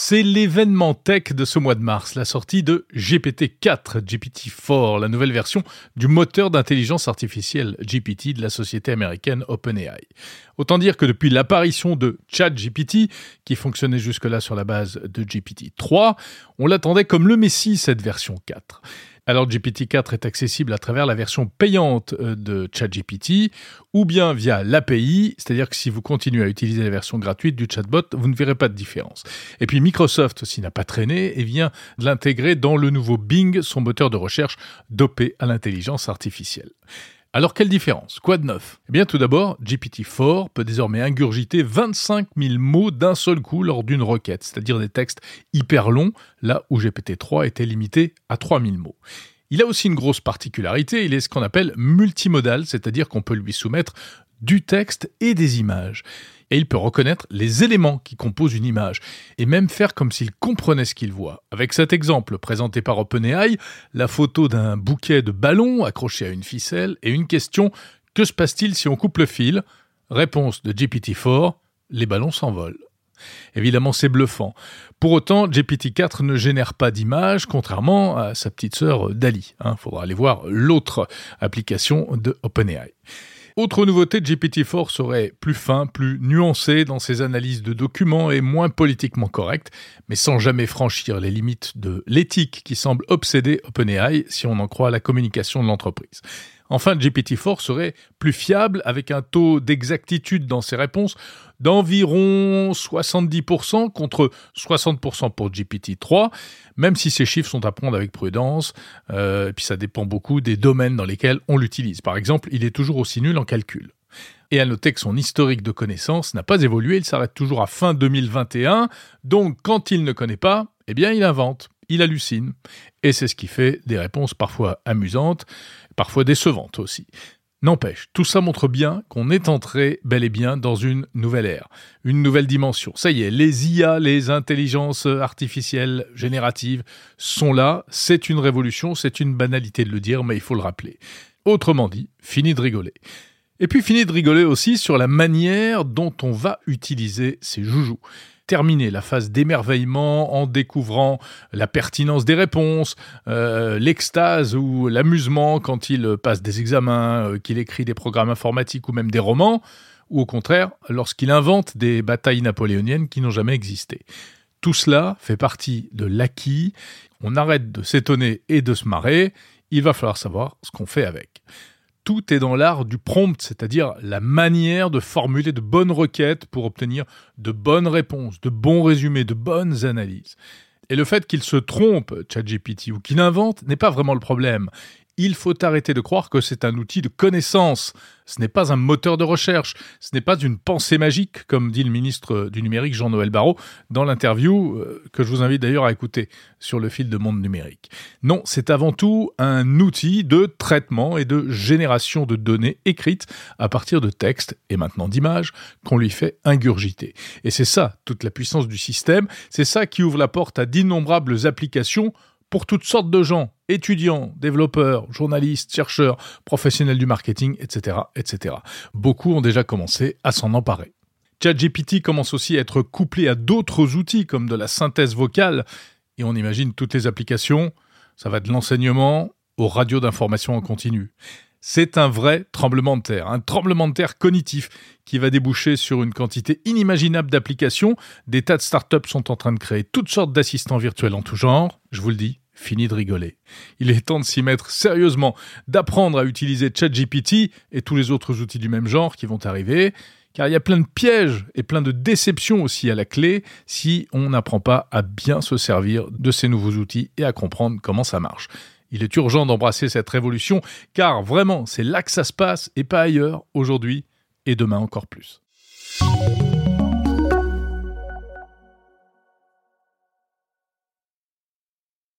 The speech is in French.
C'est l'événement tech de ce mois de mars, la sortie de GPT-4, GPT-4, la nouvelle version du moteur d'intelligence artificielle GPT de la société américaine OpenAI. Autant dire que depuis l'apparition de ChatGPT, qui fonctionnait jusque-là sur la base de GPT-3, on l'attendait comme le messie cette version 4. Alors GPT-4 est accessible à travers la version payante euh, de ChatGPT ou bien via l'API, c'est-à-dire que si vous continuez à utiliser la version gratuite du chatbot, vous ne verrez pas de différence. Et puis Microsoft aussi n'a pas traîné et vient de l'intégrer dans le nouveau Bing, son moteur de recherche dopé à l'intelligence artificielle. Alors quelle différence? Quoi de neuf? Eh bien tout d'abord, GPT-4 peut désormais ingurgiter 25 000 mots d'un seul coup lors d'une requête, c'est-à-dire des textes hyper longs, là où GPT-3 était limité à 3 000 mots. Il a aussi une grosse particularité, il est ce qu'on appelle multimodal, c'est-à-dire qu'on peut lui soumettre du texte et des images et il peut reconnaître les éléments qui composent une image, et même faire comme s'il comprenait ce qu'il voit. Avec cet exemple présenté par OpenAI, la photo d'un bouquet de ballons accroché à une ficelle, et une question que se passe-t-il si on coupe le fil? Réponse de GPT-4 les ballons s'envolent. Évidemment, c'est bluffant. Pour autant, GPT-4 ne génère pas d'images, contrairement à sa petite sœur Dali. Il hein. faudra aller voir l'autre application de OpenAI. Autre nouveauté, GPT-4 serait plus fin, plus nuancé dans ses analyses de documents et moins politiquement correct, mais sans jamais franchir les limites de l'éthique qui semble obséder OpenAI si on en croit la communication de l'entreprise. Enfin, GPT-4 serait plus fiable avec un taux d'exactitude dans ses réponses d'environ 70% contre 60% pour GPT-3, même si ces chiffres sont à prendre avec prudence, euh, et puis ça dépend beaucoup des domaines dans lesquels on l'utilise. Par exemple, il est toujours aussi nul en calcul. Et à noter que son historique de connaissances n'a pas évolué, il s'arrête toujours à fin 2021, donc quand il ne connaît pas, eh bien il invente il hallucine. Et c'est ce qui fait des réponses parfois amusantes, parfois décevantes aussi. N'empêche, tout ça montre bien qu'on est entré bel et bien dans une nouvelle ère, une nouvelle dimension. Ça y est, les IA, les intelligences artificielles génératives sont là, c'est une révolution, c'est une banalité de le dire, mais il faut le rappeler. Autrement dit, fini de rigoler. Et puis fini de rigoler aussi sur la manière dont on va utiliser ces joujoux terminer la phase d'émerveillement en découvrant la pertinence des réponses, euh, l'extase ou l'amusement quand il passe des examens, euh, qu'il écrit des programmes informatiques ou même des romans, ou au contraire lorsqu'il invente des batailles napoléoniennes qui n'ont jamais existé. Tout cela fait partie de l'acquis, on arrête de s'étonner et de se marrer, il va falloir savoir ce qu'on fait avec tout est dans l'art du prompt, c'est-à-dire la manière de formuler de bonnes requêtes pour obtenir de bonnes réponses, de bons résumés, de bonnes analyses. Et le fait qu'il se trompe, ChatGPT, ou qu'il invente, n'est pas vraiment le problème il faut arrêter de croire que c'est un outil de connaissance. Ce n'est pas un moteur de recherche, ce n'est pas une pensée magique, comme dit le ministre du numérique Jean-Noël Barrot dans l'interview euh, que je vous invite d'ailleurs à écouter sur le fil de monde numérique. Non, c'est avant tout un outil de traitement et de génération de données écrites à partir de textes et maintenant d'images qu'on lui fait ingurgiter. Et c'est ça toute la puissance du système, c'est ça qui ouvre la porte à d'innombrables applications pour toutes sortes de gens, étudiants, développeurs, journalistes, chercheurs, professionnels du marketing, etc., etc. Beaucoup ont déjà commencé à s'en emparer. ChatGPT commence aussi à être couplé à d'autres outils comme de la synthèse vocale, et on imagine toutes les applications, ça va de l'enseignement aux radios d'information en continu. C'est un vrai tremblement de terre, un tremblement de terre cognitif qui va déboucher sur une quantité inimaginable d'applications. Des tas de startups sont en train de créer toutes sortes d'assistants virtuels en tout genre. Je vous le dis, fini de rigoler. Il est temps de s'y mettre sérieusement, d'apprendre à utiliser ChatGPT et tous les autres outils du même genre qui vont arriver, car il y a plein de pièges et plein de déceptions aussi à la clé si on n'apprend pas à bien se servir de ces nouveaux outils et à comprendre comment ça marche. Il est urgent d'embrasser cette révolution, car vraiment, c'est là que ça se passe et pas ailleurs, aujourd'hui et demain encore plus.